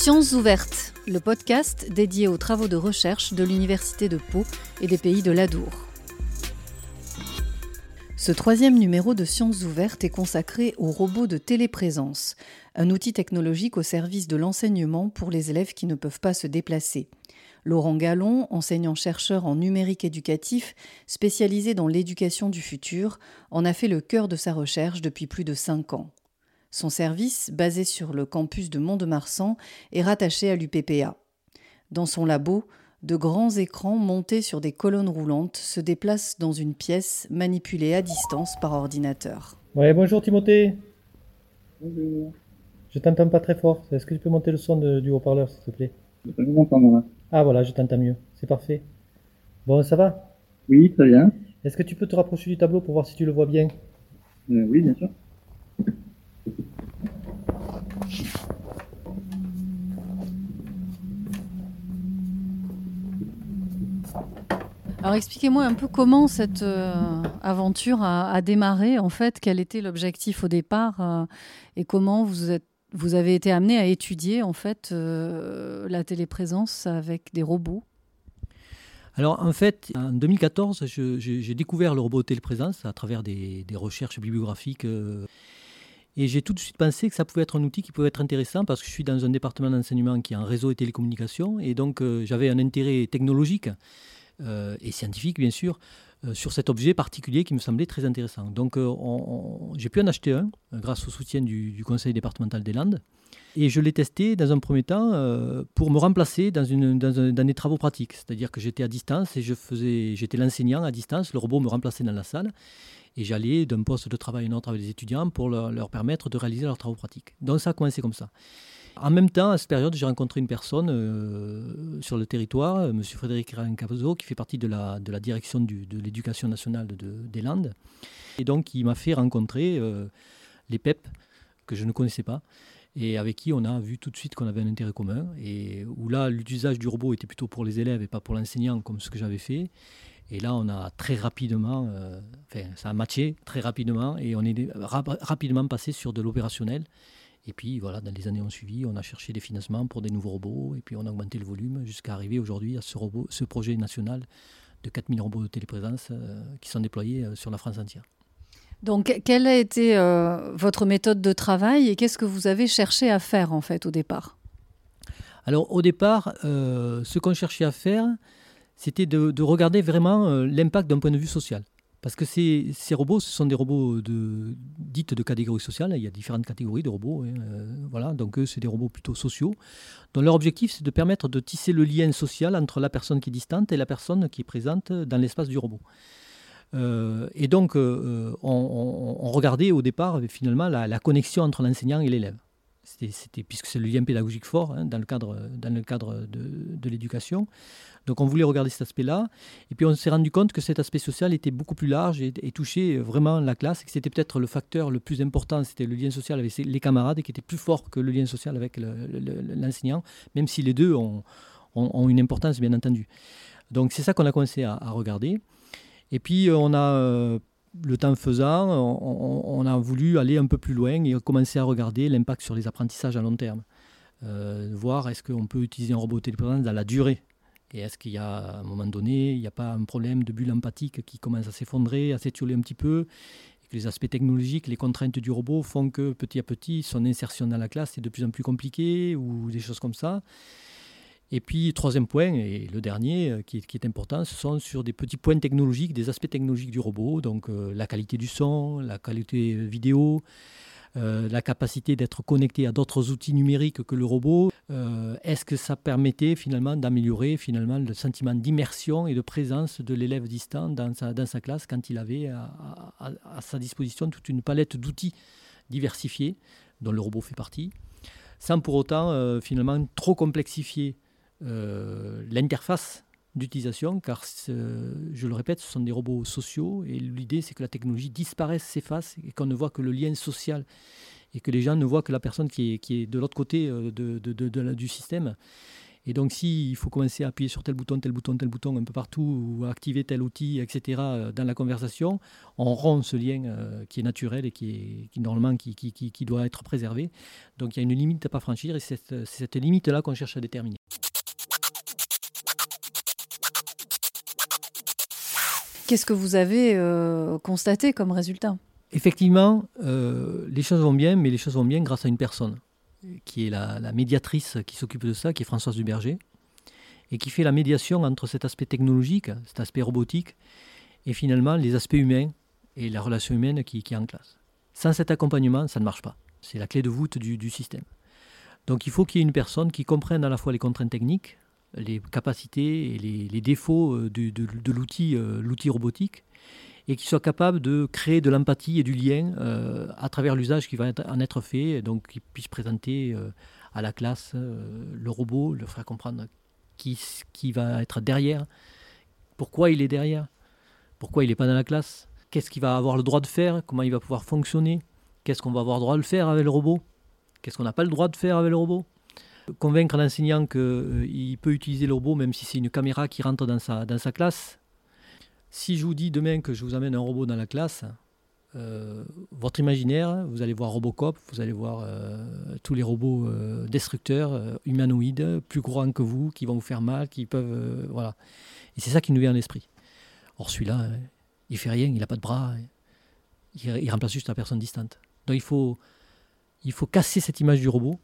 Sciences ouvertes, le podcast dédié aux travaux de recherche de l'Université de Pau et des pays de l'Adour. Ce troisième numéro de Sciences ouvertes est consacré aux robots de téléprésence, un outil technologique au service de l'enseignement pour les élèves qui ne peuvent pas se déplacer. Laurent Gallon, enseignant-chercheur en numérique éducatif, spécialisé dans l'éducation du futur, en a fait le cœur de sa recherche depuis plus de cinq ans. Son service, basé sur le campus de Mont-de-Marsan, est rattaché à l'UPPA. Dans son labo, de grands écrans montés sur des colonnes roulantes se déplacent dans une pièce manipulée à distance par ordinateur. Ouais, bonjour Timothée. Bonjour. Je t'entends pas très fort. Est-ce que tu peux monter le son de- du haut-parleur, s'il te plaît? Je peux vous entendre là. Ah voilà, je t'entends mieux. C'est parfait. Bon, ça va? Oui, très bien. Est-ce que tu peux te rapprocher du tableau pour voir si tu le vois bien? Euh, oui, bien sûr. Alors expliquez-moi un peu comment cette euh, aventure a, démarré, en fait, quel était l'objectif au départ euh, et comment vous, avez été amené à étudier en fait euh, la téléprésence avec des robots? Alors en fait, en 2014, je- j'ai découvert le robot téléprésence à travers des recherches bibliographiques. Et j'ai tout de suite pensé que ça pouvait être un outil qui pouvait être intéressant parce que je suis dans un département d'enseignement qui est en réseau et télécommunications. Et donc euh, j'avais un intérêt technologique euh, et scientifique, bien sûr, euh, sur cet objet particulier qui me semblait très intéressant. Donc on- on- j'ai pu en acheter un grâce au soutien du, conseil départemental des Landes. Et je l'ai testé dans un premier temps pour me remplacer dans, un- dans des travaux pratiques. C'est-à-dire que j'étais à distance et je faisais, j'étais l'enseignant à distance, le robot me remplaçait dans la salle et j'allais d'un poste de travail à un autre avec les étudiants pour leur, permettre de réaliser leurs travaux pratiques. Donc ça a commencé comme ça. En même temps, à cette période, j'ai rencontré une personne euh, sur le territoire, M. Frédéric Rancavazo, qui fait partie de la, direction de l'éducation nationale de- de- des Landes. Et donc, il m'a fait rencontrer euh, les PEP, que je ne connaissais pas, et avec qui on a vu tout de suite qu'on avait un intérêt commun, et où là, l'usage du robot était plutôt pour les élèves et pas pour l'enseignant, comme ce que j'avais fait. Et là, on a très rapidement, euh, enfin, ça a matché très rapidement, et on est rap- rapidement passé sur de l'opérationnel. Et puis voilà, dans les années ont suivi, on a cherché des financements pour des nouveaux robots, et puis on a augmenté le volume jusqu'à arriver aujourd'hui à ce, robot, ce projet national de 4000 robots de téléprésence euh, qui sont déployés euh, sur la France entière. Donc quelle a été euh, votre méthode de travail et qu'est-ce que vous avez cherché à faire en fait au départ? Alors au départ, ce qu'on cherchait à faire, c'était de, de regarder vraiment euh, l'impact d'un point de vue social. Parce que ces, robots, ce sont des robots dites de catégorie sociale. Il y a différentes catégories de robots. hein, euh, voilà, donc eux, c'est des robots plutôt sociaux. dont leur objectif, c'est de permettre de tisser le lien social entre la personne qui est distante et la personne qui est présente dans l'espace du robot. Euh, et donc, on, regardait au départ, finalement, la connexion entre l'enseignant et l'élève. Puisque c'est le lien pédagogique fort hein, dans le cadre, dans le cadre de, de l'éducation. Donc on voulait regarder cet aspect-là. Et puis on s'est rendu compte que cet aspect social était beaucoup plus large et, touchait vraiment la classe, et que c'était peut-être le facteur le plus important, c'était le lien social avec les camarades, et qui était plus fort que le lien social avec le- le- l'enseignant, même si les deux ont, ont- ont une importance, bien entendu. Donc c'est ça qu'on a commencé à, à regarder. Et puis euh, on a, euh, le temps faisant, on, on- a voulu aller un peu plus loin et commencer à regarder l'impact sur les apprentissages à long terme. Euh, voir est-ce qu'on peut utiliser un robot téléprésence dans la durée. Et est-ce qu'il y a, à un moment donné, il n'y a pas un problème de bulle empathique qui commence à s'effondrer, à s'étioler un petit peu, et que les aspects technologiques, les contraintes du robot font que petit à petit, son insertion dans la classe est de plus en plus compliquée, ou des choses comme ça. Et puis, troisième point, et le dernier euh, qui est, important, ce sont sur des petits points technologiques, des aspects technologiques du robot, donc euh, la qualité du son, la qualité vidéo, euh, la capacité d'être connecté à d'autres outils numériques que le robot. Est-ce que ça permettait finalement d'améliorer finalement le sentiment d'immersion et de présence de l'élève distant dans sa, classe quand il avait à, sa disposition toute une palette d'outils diversifiés dont le robot fait partie, sans pour autant finalement trop complexifier l'interface d'utilisation, car ce- je le répète, ce sont des robots sociaux et l'idée c'est que la technologie disparaisse, s'efface et qu'on ne voit que le lien social et que les gens ne voient que la personne qui est, qui est de l'autre côté euh, de, de- du système. Et donc, s'il faut commencer à appuyer sur tel bouton, tel bouton, tel bouton un peu partout, ou activer tel outil, etc., euh, dans la conversation, on rompt ce lien euh, qui est naturel et qui, est, qui normalement qui, qui, qui, doit être préservé. Donc, il y a une limite à pas franchir et c'est cette limite-là qu'on cherche à déterminer. Qu'est-ce que vous avez euh, constaté comme résultat? Effectivement, les choses vont bien, mais les choses vont bien grâce à une personne qui est la, médiatrice qui s'occupe de ça, qui est Françoise Duberger, et qui fait la médiation entre cet aspect technologique, cet aspect robotique, et finalement les aspects humains et la relation humaine qui, est en classe. Sans cet accompagnement, ça ne marche pas. C'est la clé de voûte du, système. Donc il faut qu'il y ait une personne qui comprenne à la fois les contraintes techniques, les capacités et les, défauts euh, de, euh, l'outil robotique, et qui soit capable de créer de l'empathie et du lien euh, à travers l'usage qui va en être fait, donc qu'il puisse présenter à la classe le robot, le faire comprendre qui, qui va être derrière, pourquoi il est derrière, pourquoi il n'est pas dans la classe, qu'est-ce qu'il va avoir le droit de faire, comment il va pouvoir fonctionner, qu'est-ce qu'on va avoir le droit de faire avec le robot, qu'est-ce qu'on n'a pas le droit de faire avec le robot. Convaincre l'enseignant qu'il peut utiliser le robot même si c'est une caméra qui rentre dans sa, classe, si je vous dis demain que je vous amène un robot dans la classe, euh, votre imaginaire, vous allez voir Robocop, vous allez voir euh, tous les robots euh, destructeurs, humanoïdes, plus grands que vous, qui vont vous faire mal, qui peuvent. voilà. Et c'est ça qui nous vient à l'esprit. Or, celui-là, il fait rien, il n'a pas de bras, il, il, remplace juste la personne distante. Donc, il faut, il faut casser cette image du robot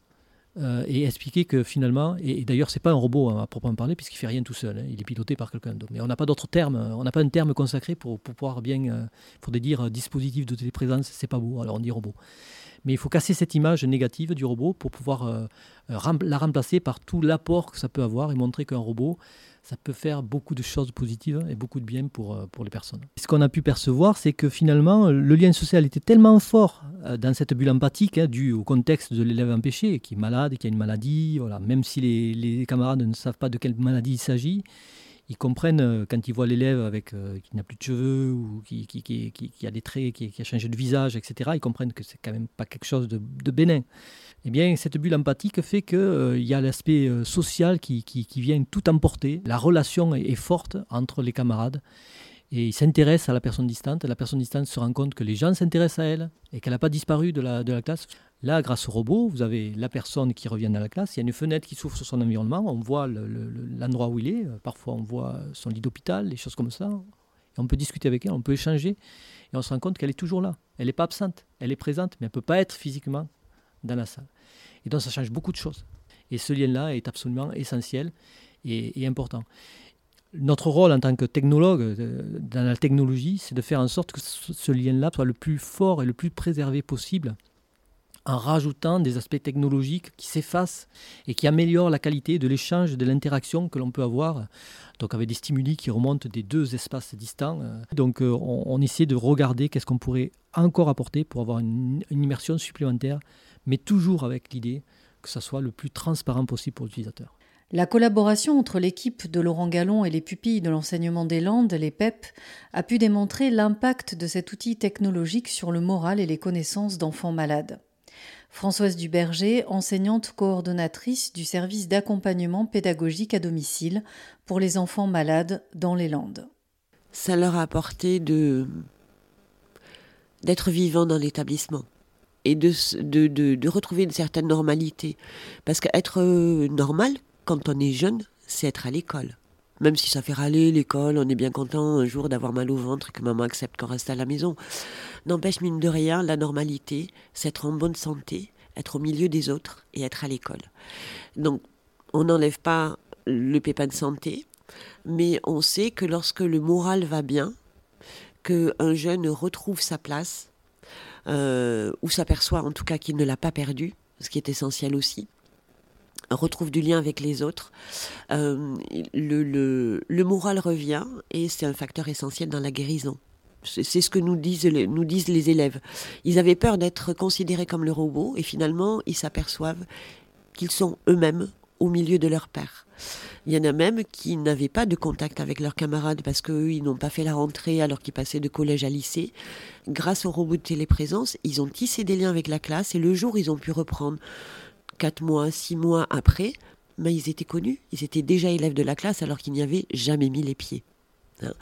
euh, et expliquer que finalement, et, d'ailleurs c'est pas un robot hein, à proprement parler puisqu'il fait rien tout seul, hein, il est piloté par quelqu'un d'autre. Mais on n'a pas d'autre terme, on n'a pas un terme consacré pour, pouvoir bien, il euh, dire euh, dispositif de téléprésence, c'est pas beau, alors on dit robot. Mais il faut casser cette image négative du robot pour pouvoir la remplacer par tout l'apport que ça peut avoir et montrer qu'un robot, ça peut faire beaucoup de choses positives et beaucoup de bien pour, euh, les personnes. Ce qu'on a pu percevoir, c'est que finalement, le lien social était tellement fort euh, dans cette bulle empathique, hein, dû au contexte de l'élève empêché, qui est malade, qui a une maladie, voilà. même si les camarades ne savent pas de quelle maladie il s'agit, ils comprennent euh, quand ils voient l'élève avec qui n'a plus de cheveux ou qui, a des traits, qui, a changé de visage, etc. Ils comprennent que c'est quand même pas quelque chose de, bénin eh bien, cette bulle empathique fait qu'il euh, y a l'aspect euh, social qui, vient tout emporter. La relation est, forte entre les camarades. Et ils s'intéressent à la personne distante. La personne distante se rend compte que les gens s'intéressent à elle et qu'elle n'a pas disparu de la classe. Là, grâce au robot, vous avez la personne qui revient dans la classe. Il y a une fenêtre qui s'ouvre sur son environnement. On voit l'endroit où il est. Parfois, on voit son lit d'hôpital, des choses comme ça. Et on peut discuter avec elle, on peut échanger. Et on se rend compte qu'elle est toujours là. Elle n'est pas absente. Elle est présente, mais elle ne peut pas être physiquement dans la salle. Et donc ça change beaucoup de choses. Et ce lien-là est absolument essentiel et, important. Notre rôle en tant que technologue euh, dans la technologie, c'est de faire en sorte que ce lien-là soit le plus fort et le plus préservé possible en rajoutant des aspects technologiques qui s'effacent et qui améliorent la qualité de l'échange, de l'interaction que l'on peut avoir, donc avec des stimuli qui remontent des deux espaces distants. Donc euh, on, essaie de regarder qu'est-ce qu'on pourrait encore apporter pour avoir une immersion supplémentaire mais toujours avec l'idée que ça soit le plus transparent possible pour l'utilisateur. La collaboration entre l'équipe de Laurent Gallon et les pupilles de l'enseignement des Landes, les PEP, a pu démontrer l'impact de cet outil technologique sur le moral et les connaissances d'enfants malades. Françoise Duberger, enseignante coordonnatrice du service d'accompagnement pédagogique à domicile pour les enfants malades dans les Landes. Ça leur a apporté de d'être vivants dans l'établissement et de, de, de, retrouver une certaine normalité. Parce qu'être euh, normal, quand on est jeune, c'est être à l'école. Même si ça fait râler l'école, on est bien content un jour d'avoir mal au ventre et que maman accepte qu'on reste à la maison. N'empêche, mine de rien, la normalité, c'est être en bonne santé, être au milieu des autres et être à l'école. Donc, on n'enlève pas le pépin de santé, mais on sait que lorsque le moral va bien, qu'un jeune retrouve sa place, euh, ou s'aperçoit en tout cas qu'il ne l'a pas perdu, ce qui est essentiel aussi retrouve du lien avec les autres, euh, le, moral revient et c'est un facteur essentiel dans la guérison. C'est ce que nous disent, les élèves. Ils avaient peur d'être considérés comme le robot et finalement ils s'aperçoivent qu'ils sont eux-mêmes au milieu de leur père. Il y en a même qui n'avaient pas de contact avec leurs camarades parce qu'eux, ils n'ont pas fait la rentrée alors qu'ils passaient de collège à lycée. Grâce au robot de téléprésence, ils ont tissé des liens avec la classe et le jour ils ont pu reprendre, quatre mois, six mois après, ils étaient connus, ils étaient déjà élèves de la classe alors qu'ils n'y avaient jamais mis les pieds. Hein.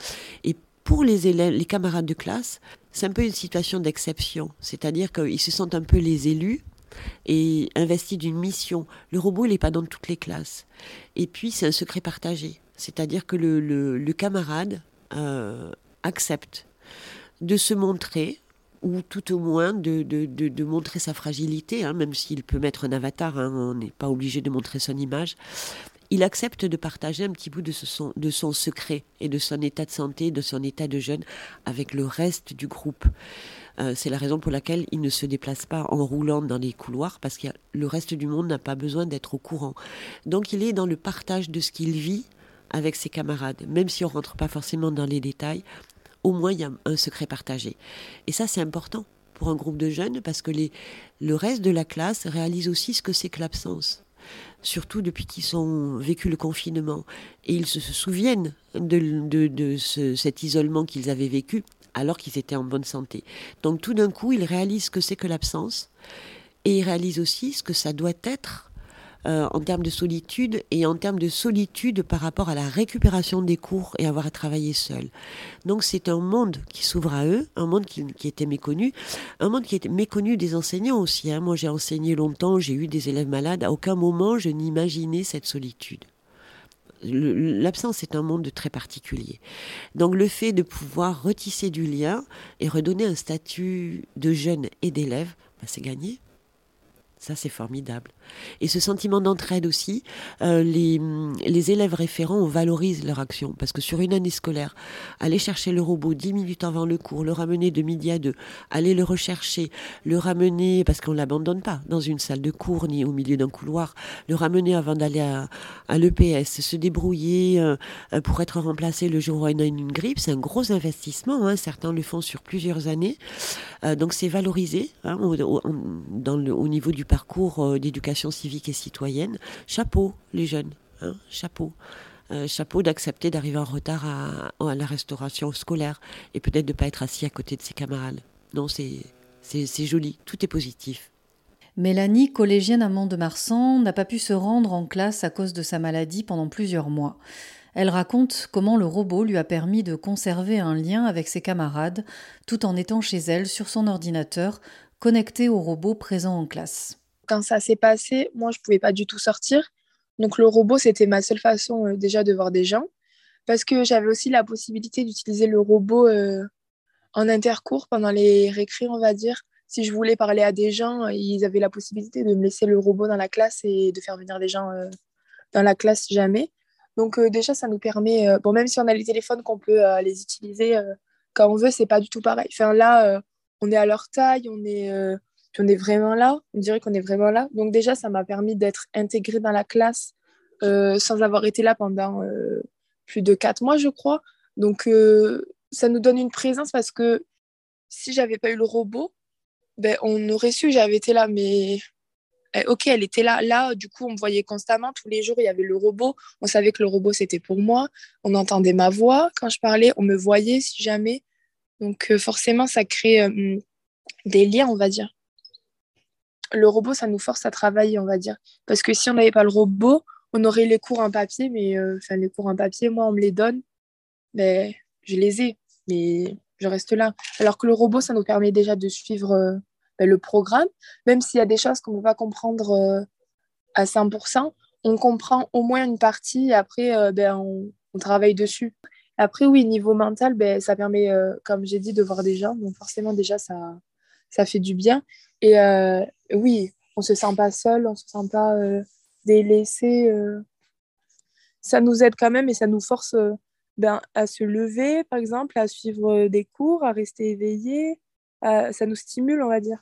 Et pour les élèves, les camarades de classe, c'est un peu une situation d'exception, c'est-à-dire qu'ils se sentent un peu les élus et investis d'une mission. Le robot, il n'est pas dans toutes les classes. Et puis, c'est un secret partagé, c'est-à-dire que le, camarade euh, accepte de se montrer ou tout au moins de, de, montrer sa fragilité, hein, même s'il peut mettre un avatar, hein, on n'est pas obligé de montrer son image. Il accepte de partager un petit bout de, son, de son secret et de son état de santé, de son état de jeune avec le reste du groupe. Euh, c'est la raison pour laquelle il ne se déplace pas en roulant dans les couloirs parce que le reste du monde n'a pas besoin d'être au courant. Donc il est dans le partage de ce qu'il vit avec ses camarades, même si on rentre pas forcément dans les détails au moins il y a un secret partagé. Et ça, c'est important pour un groupe de jeunes parce que les, le reste de la classe réalise aussi ce que c'est que l'absence. Surtout depuis qu'ils ont vécu le confinement. Et ils se, souviennent de, cet isolement qu'ils avaient vécu alors qu'ils étaient en bonne santé. Donc tout d'un coup, ils réalisent ce que c'est que l'absence. Et ils réalisent aussi ce que ça doit être euh, en termes de solitude et en termes de solitude par rapport à la récupération des cours et avoir à travailler seul. Donc c'est un monde qui s'ouvre à eux, un monde qui, était méconnu, un monde qui était méconnu des enseignants aussi. Hein. Moi j'ai enseigné longtemps, j'ai eu des élèves malades, à aucun moment je n'imaginais cette solitude. L'absence est un monde très particulier. Donc le fait de pouvoir retisser du lien et redonner un statut de jeune et d'élève, ben, c'est gagné. Ça, c'est formidable. Et ce sentiment d'entraide aussi, euh, les, les, élèves référents, on valorise leur action. Parce que sur une année scolaire, aller chercher le robot 10 minutes avant le cours, le ramener de midi à deux, aller le rechercher, le ramener, parce qu'on ne l'abandonne pas dans une salle de cours ni au milieu d'un couloir, le ramener avant d'aller à, à l'EPS, se débrouiller euh, pour être remplacé le jour où on a une grippe, c'est un gros investissement. Hein. Certains le font sur plusieurs années. Euh, donc c'est valorisé hein, au niveau du parcours d'éducation civique et citoyenne. Chapeau, les jeunes, hein, chapeau. Euh, chapeau d'accepter d'arriver en retard à, la restauration scolaire et peut-être de ne pas être assis à côté de ses camarades. Non, c'est joli, tout est positif. Mélanie, collégienne à Mont-de-Marsan, n'a pas pu se rendre en classe à cause de sa maladie pendant plusieurs mois. Elle raconte comment le robot lui a permis de conserver un lien avec ses camarades tout en étant chez elle sur son ordinateur, connecté au robot présent en classe. Ça s'est passé, moi, je ne pouvais pas du tout sortir. Donc le robot, c'était ma seule façon euh, déjà de voir des gens. Parce que j'avais aussi la possibilité d'utiliser le robot euh, en intercours pendant les récrés, on va dire. Si je voulais parler à des gens, ils avaient la possibilité de me laisser le robot dans la classe et de faire venir des gens euh, dans la classe jamais. Donc déjà, ça nous permet, bon, même si on a les téléphones qu'on peut les utiliser quand on veut, c'est pas du tout pareil. Enfin, là, on est à leur taille, on est on est vraiment là, on dirait qu'on est vraiment là. Donc déjà, ça m'a permis d'être intégrée dans la classe euh, sans avoir été là pendant euh, plus de quatre mois, je crois. Donc euh, ça nous donne une présence parce que si j'avais pas eu le robot, ben, on aurait su, j'avais été là, mais eh, ok, elle était là. Là, du coup, on me voyait constamment. Tous les jours, il y avait le robot. On savait que le robot, c'était pour moi. On entendait ma voix quand je parlais. On me voyait si jamais. Donc, forcément, ça crée des liens, on va dire le robot, ça nous force à travailler, on va dire. Parce que si on n'avait pas le robot, on aurait les cours en papier, mais euh, enfin, les cours en papier, moi, on me les donne, mais je les ai, mais je reste là. Alors que le robot, ça nous permet déjà de suivre euh, ben, le programme, même s'il y a des choses qu'on ne peut pas comprendre euh, à 100%, on comprend au moins une partie et après, ben, on, travaille dessus. Après, oui, niveau mental, ben, ça permet, comme j'ai dit, de voir des gens. Donc forcément, déjà, ça, ça fait du bien. Et euh, oui, on se sent pas seul, on se sent pas euh, délaissé. Euh. Ça nous aide quand même et ça nous force ben, à se lever, par exemple, à suivre des cours, à rester éveillé. ça nous stimule, on va dire.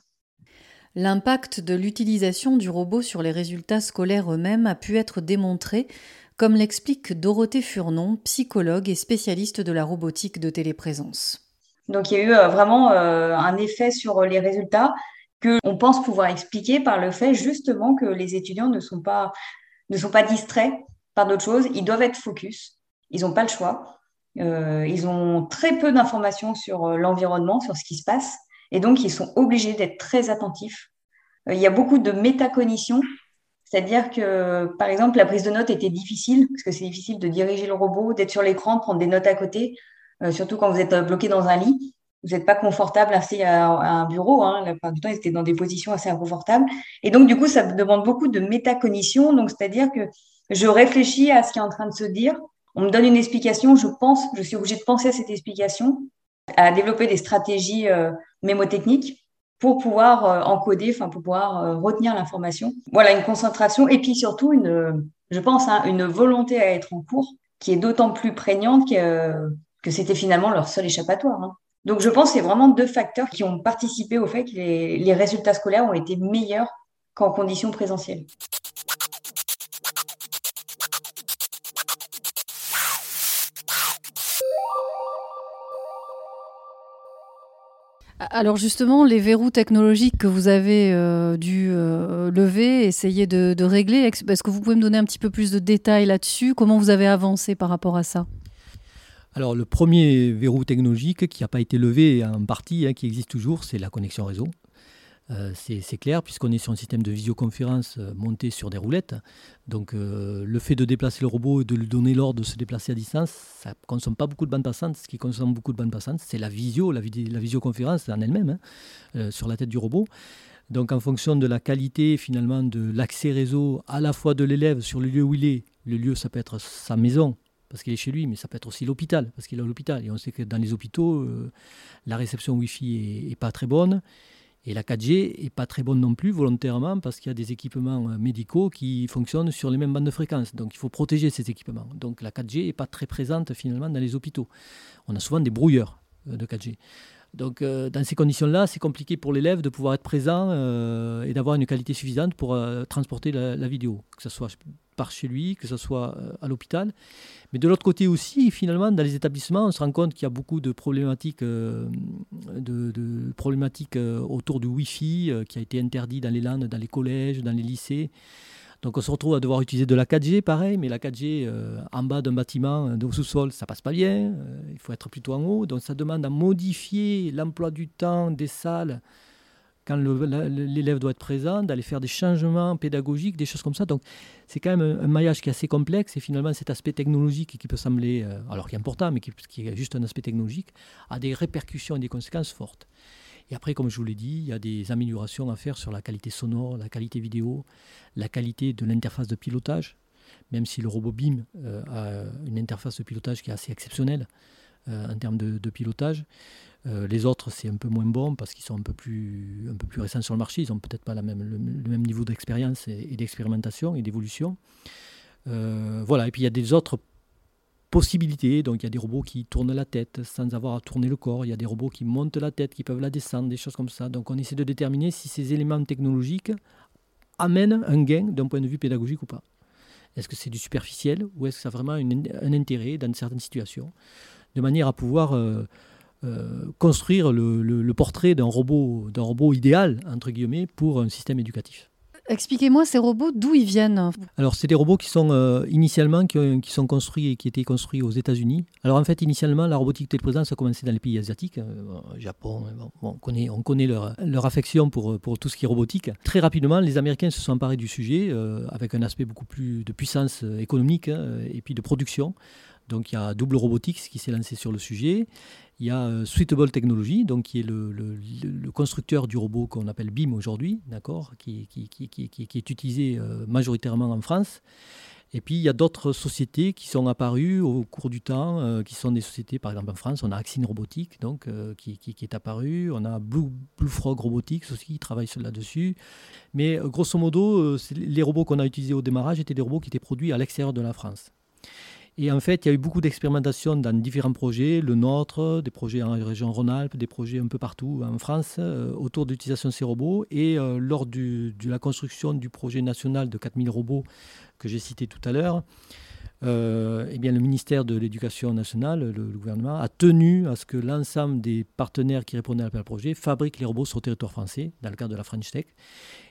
L'impact de l'utilisation du robot sur les résultats scolaires eux-mêmes a pu être démontré, comme l'explique Dorothée Furnon, psychologue et spécialiste de la robotique de téléprésence. Donc il y a eu vraiment un effet sur les résultats qu'on pense pouvoir expliquer par le fait justement que les étudiants ne sont pas, ne sont pas distraits par d'autres choses, ils doivent être focus, ils n'ont pas le choix, euh, ils ont très peu d'informations sur euh, l'environnement, sur ce qui se passe, et donc ils sont obligés d'être très attentifs. Euh, il y a beaucoup de métacognition, C'est-à-dire que, par exemple, la prise de notes était difficile, parce que c'est difficile de diriger le robot, d'être sur l'écran, de prendre des notes à côté, euh, surtout quand vous êtes bloqué dans un lit. Vous n'êtes pas confortable assis à, un bureau. Hein. La plupart du temps, ils étaient dans des positions assez inconfortables. Et donc, du coup, ça demande beaucoup de métacognition. Donc, c'est-à-dire que je réfléchis à ce qui est en train de se dire. On me donne une explication, je pense, je suis obligée de penser à cette explication, à développer des stratégies euh, mémotechniques pour pouvoir euh, encoder, enfin pour pouvoir euh, retenir l'information. Voilà, une concentration et puis surtout une, je pense, hein, une volonté à être en cours qui est d'autant plus prégnante que, que c'était finalement leur seul échappatoire. Hein. Donc je pense que c'est vraiment deux facteurs qui ont participé au fait que les, résultats scolaires ont été meilleurs qu'en conditions présentielles. Alors justement, les verrous technologiques que vous avez euh, dû euh, lever, essayer de, régler, est-ce que vous pouvez me donner un petit peu plus de détails là-dessus? Comment vous avez avancé par rapport à ça? Alors le premier verrou technologique qui n'a pas été levé en partie, hein, qui existe toujours, c'est la connexion réseau. Euh, c'est clair, puisqu'on est sur un système de visioconférence euh, monté sur des roulettes. Donc, euh, le fait de déplacer le robot et de lui donner l'ordre de se déplacer à distance, ça ne consomme pas beaucoup de bandes passantes. Ce qui consomme beaucoup de bandes passantes, c'est la visio, la, visioconférence en elle-même, hein, sur la tête du robot. Donc, en fonction de la qualité, finalement, de l'accès réseau, à la fois de l'élève sur le lieu où il est, le lieu, ça peut être sa maison, parce qu'il est chez lui, mais ça peut être aussi l'hôpital, parce qu'il est à l'hôpital. Et on sait que dans les hôpitaux, la réception Wi-Fi n'est pas très bonne. Et la 4G n'est pas très bonne non plus volontairement parce qu'il y a des équipements euh, médicaux qui fonctionnent sur les mêmes bandes de fréquence. Donc il faut protéger ces équipements. Donc la 4G n'est pas très présente finalement dans les hôpitaux. On a souvent des brouilleurs euh, de 4G. Donc euh, dans ces conditions-là, c'est compliqué pour l'élève de pouvoir être présent euh, et d'avoir une qualité suffisante pour euh, transporter la, vidéo, que ce soit par chez lui, que ce soit à l'hôpital. Mais de l'autre côté aussi, finalement, dans les établissements, on se rend compte qu'il y a beaucoup de problématiques, autour du Wi-Fi qui a été interdit dans les landes, dans les collèges, dans les lycées. Donc on se retrouve à devoir utiliser de la 4G, pareil, mais la 4G euh, en bas d'un bâtiment, euh, au sous-sol, ça passe pas bien. Euh, il faut être plutôt en haut. Donc ça demande à modifier l'emploi du temps des salles quand l'élève doit être présent, d'aller faire des changements pédagogiques, des choses comme ça. Donc c'est quand même un, maillage qui est assez complexe et finalement cet aspect technologique qui peut sembler, alors qui est important, mais qui est juste un aspect technologique, a des répercussions et des conséquences fortes. Et après, comme je vous l'ai dit, il y a des améliorations à faire sur la qualité sonore, la qualité vidéo, la qualité de l'interface de pilotage, même si le robot BIM euh, a une interface de pilotage qui est assez exceptionnelle euh, en termes de, pilotage. Euh, les autres, c'est un peu moins bon parce qu'ils sont un peu plus, un peu plus récents sur le marché. Ils n'ont peut-être pas le, même niveau d'expérience et, d'expérimentation et d'évolution. voilà, et puis il y a des autres possibilités. Donc il y a des robots qui tournent la tête sans avoir à tourner le corps. Il y a des robots qui montent la tête, qui peuvent la descendre, des choses comme ça. Donc on essaie de déterminer si ces éléments technologiques amènent un gain d'un point de vue pédagogique ou pas. Est-ce que c'est du superficiel ou est-ce que ça a vraiment un intérêt dans certaines situations? De manière à pouvoir euh, euh, construire le, portrait d'un robot, robot idéal, pour un système éducatif. Expliquez-moi ces robots, d'où ils viennent Alors, c'est des robots qui sont euh, initialement qui, sont construits et qui étaient construits aux États-Unis. Alors, en fait, initialement, la robotique téléprésence a commencé dans les pays asiatiques, euh, Japon. on connaît, on connaît leur, affection pour, pour tout ce qui est robotique. Très rapidement, les Américains se sont emparés du sujet euh, avec un aspect beaucoup plus de puissance économique hein, et puis de production. Donc, il y a Double Robotics qui s'est lancé sur le sujet. Il y a euh, Suitable Technology, donc qui est le, constructeur du robot qu'on appelle BIM aujourd'hui, d'accord, qui, est utilisé euh, majoritairement en France. Et puis il y a d'autres sociétés qui sont apparues au cours du temps, euh, qui sont des sociétés, par exemple en France, on a Axine Robotics, donc, qui, est apparu, on a Blue, Blue Frog Robotics aussi, qui travaille là-dessus. Mais grosso modo, les robots qu'on a utilisés au démarrage étaient des robots qui étaient produits à l'extérieur de la France. Et en fait, il y a eu beaucoup d'expérimentations dans différents projets, le nôtre, des projets en région Rhône-Alpes, des projets un peu partout en France, euh, autour de de ces robots. Et euh, lors de la construction du projet national de 4000 robots que j'ai cité tout à l'heure, euh, eh bien, le ministère de l'Éducation nationale, le, gouvernement, a tenu à ce que l'ensemble des partenaires qui répondaient à l'appel projet fabriquent les robots sur le territoire français, dans le cadre de la French Tech.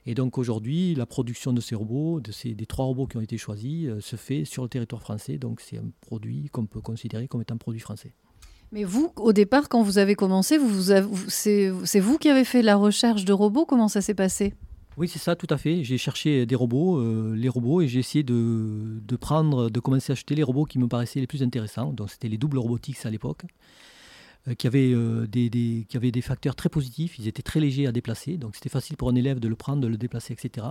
Et donc aujourd'hui, la production de ces robots, de ces, des trois robots qui ont été choisis, euh, se fait sur le territoire français. Donc c'est un produit qu'on peut considérer comme étant un produit français. Mais vous, au départ, quand vous avez commencé, vous, c'est vous qui avez fait la recherche de robots. Comment ça s'est passé? Oui, c'est ça, tout à fait. J'ai cherché des robots, euh, les robots, et j'ai essayé de, prendre, de commencer à acheter les robots qui me paraissaient les plus intéressants. Donc, c'était les doubles robotics à l'époque, euh, qui, avaient, euh, qui avaient des facteurs très positifs. Ils étaient très légers à déplacer, donc c'était facile pour un élève de le prendre, de le déplacer, etc.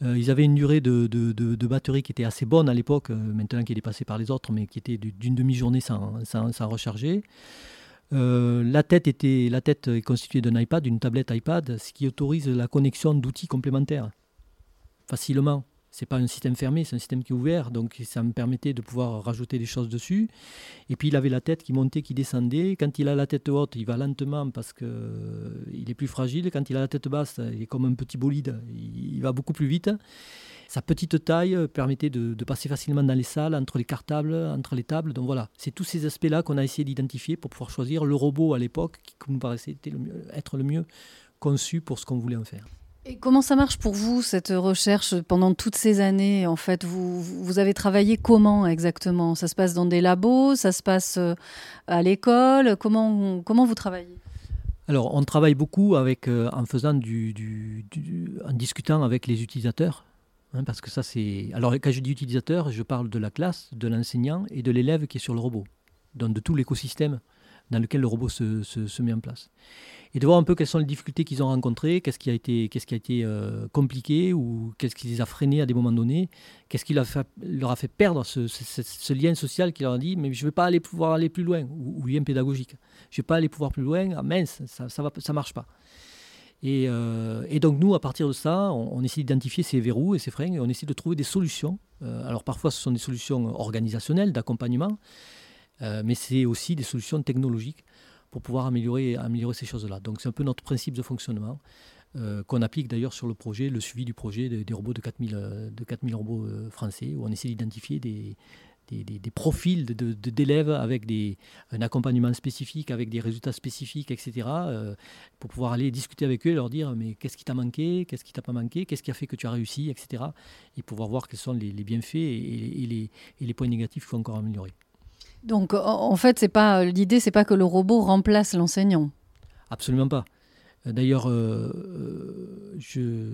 ils avaient une durée de, batterie qui était assez bonne à l'époque, maintenant qui est dépassée par les autres, mais qui était d'une demi-journée sans, sans recharger. Euh, la, tête était, est constituée d'un iPad, d'une tablette iPad, ce qui autorise la connexion d'outils complémentaires facilement. C'est pas un système fermé, c'est un système qui est ouvert, donc ça me permettait de pouvoir rajouter des choses dessus. Et puis il avait la tête qui montait, qui descendait. Quand il a la tête haute, il va lentement parce qu'il euh, est plus fragile. Quand il a la tête basse, il est comme un petit bolide, il va beaucoup plus vite. Sa petite taille euh, permettait de, passer facilement dans les salles, entre les cartables, entre les tables. Donc voilà, c'est tous ces aspects-là qu'on a essayé d'identifier pour pouvoir choisir le robot à l'époque qui nous paraissait être le mieux conçu pour ce qu'on voulait en faire. Et comment ça marche pour vous, cette recherche, pendant toutes ces années En fait, vous, vous avez travaillé comment exactement? Ça se passe dans des labos? Ça se passe euh, à l'école? Comment, comment vous travaillez? Alors, on travaille beaucoup avec, euh, en faisant du, en discutant avec les utilisateurs, Hein, parce que ça, c'est. Alors, quand je dis utilisateur, je parle de la classe, de l'enseignant et de l'élève qui est sur le robot. Donc, de tout l'écosystème dans lequel le robot se, met en place. Et de voir un peu quelles sont les difficultés qu'ils ont rencontrées, qu'est-ce qui a été, qu'est-ce qui a été euh, compliqué ou qu'est-ce qui les a freinés à des moments donnés, qu'est-ce qui leur a fait, perdre ce, lien social qui leur a dit mais je ne vais pas aller pouvoir aller plus loin, ou, lien pédagogique. Je ne vais pas aller pouvoir plus loin, ah mince, ça ne ça marche pas. Euh, et, donc nous, à partir de ça, on, essaie d'identifier ces verrous et ces freins et on essaie de trouver des solutions. Euh, alors parfois, ce sont des solutions organisationnelles, d'accompagnement, euh, mais c'est aussi des solutions technologiques pour pouvoir améliorer, ces choses-là. Donc c'est un peu notre principe de fonctionnement qu'on applique d'ailleurs sur le projet, le suivi du projet des, robots de 4000, de 4000 robots français, où on essaie d'identifier des, des, profils d'élèves de, avec des, un accompagnement spécifique, avec des résultats spécifiques, etc., euh, pour pouvoir aller discuter avec eux et leur dire mais qu'est-ce qui t'a manqué, qu'est-ce qui t'a pas manqué, qu'est-ce qui a fait que tu as réussi, etc., et pouvoir voir quels sont les, bienfaits et, les, et, les, points négatifs qu'il faut encore améliorer. Donc en fait, c'est pas l'idée, c'est pas que le robot remplace l'enseignant. Absolument pas. D'ailleurs, euh, je,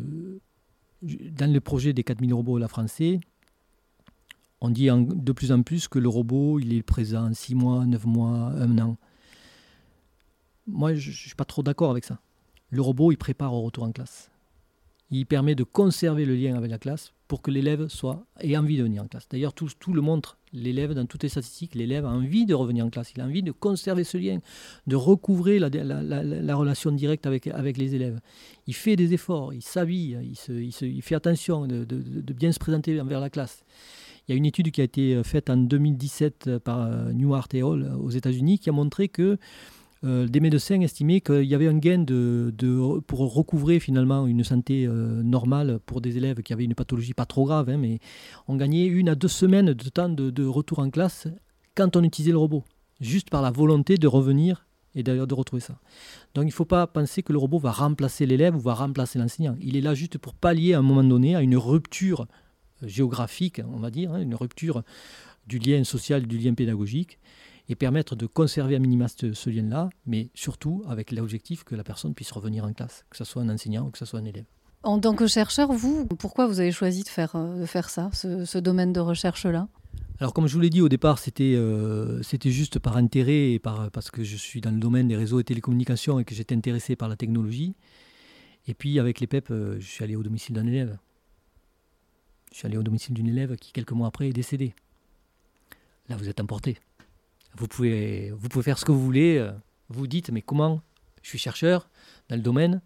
dans le projet des 4000 robots à la français, on dit de plus en plus que le robot, il est présent 6 mois, 9 mois, 1 an. Moi, je ne suis pas trop d'accord avec ça. Le robot, il prépare au retour en classe. Il permet de conserver le lien avec la classe pour que l'élève soit ait envie de venir en classe. D'ailleurs, tout, le montre. L'élève, dans toutes les statistiques, l'élève a envie de revenir en classe. Il a envie de conserver ce lien, de recouvrer la, la, relation directe avec, les élèves. Il fait des efforts, il s'habille, il, fait attention de bien se présenter envers la classe. Il y a une étude qui a été euh, faite en 2017 euh, par euh, Newhart et Hall aux États-Unis qui a montré que des médecins estimaient qu'il y avait un gain de, pour recouvrer finalement une santé normale pour des élèves qui avaient une pathologie pas trop grave, hein, mais on gagnait une à deux semaines de temps de, retour en classe quand on utilisait le robot, juste par la volonté de revenir et d'ailleurs de retrouver ça. Donc il ne faut pas penser que le robot va remplacer l'élève ou va remplacer l'enseignant. Il est là juste pour pallier à un moment donné à une rupture géographique, on va dire, hein, une rupture du lien social, du lien pédagogique, et permettre de conserver à minima ce, lien-là, mais surtout avec l'objectif que la personne puisse revenir en classe, que ce soit un enseignant ou que ce soit un élève. En tant que chercheur, vous, pourquoi vous avez choisi de faire, euh, de faire ça, ce, domaine de recherche-là? Alors comme je vous l'ai dit au départ, c'était euh, c'était juste par intérêt et par, parce que je suis dans le domaine des réseaux et télécommunications et que j'étais intéressé par la technologie. Et puis avec les PEP, euh, je suis allé au domicile d'un élève. Je suis allé au domicile d'une élève qui, quelques mois après, est décédée. Là, vous êtes emporté. Vous pouvez, faire ce que vous voulez. Euh, vous dites, mais comment Je suis chercheur dans le domaine.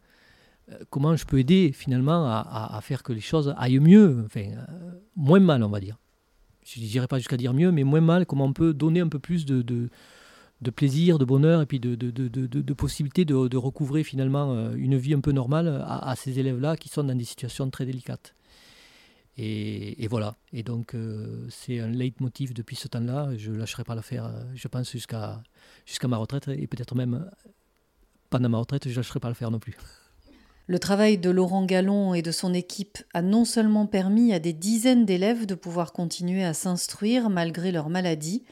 Euh, comment je peux aider finalement à, faire que les choses aillent mieux, enfin, euh, moins mal, on va dire. Je ne dirais pas jusqu'à dire mieux, mais moins mal. Comment on peut donner un peu plus de, de, plaisir, de bonheur et puis de, de possibilité de, recouvrer finalement une vie un peu normale à ces élèves-là qui sont dans des situations très délicates. Et, voilà. Et donc, euh, c'est un leitmotiv depuis ce temps-là. Je ne lâcherai pas l'affaire, euh, je pense, jusqu'à jusqu'à ma retraite. Et peut-être même pendant ma retraite, je ne lâcherai pas le faire non plus. Le travail de Laurent Gallon et de son équipe a non seulement permis à des dizaines d'élèves de pouvoir continuer à s'instruire malgré leur maladie,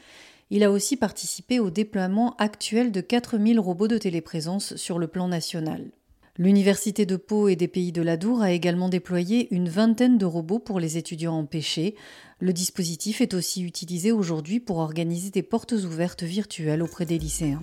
il a aussi participé au déploiement actuel de 4000 robots de téléprésence sur le plan national. L'Université de Pau et des Pays de l'Adour a également déployé une vingtaine de robots pour les étudiants empêchés. Le dispositif est aussi utilisé aujourd'hui pour organiser des portes ouvertes virtuelles auprès des lycéens.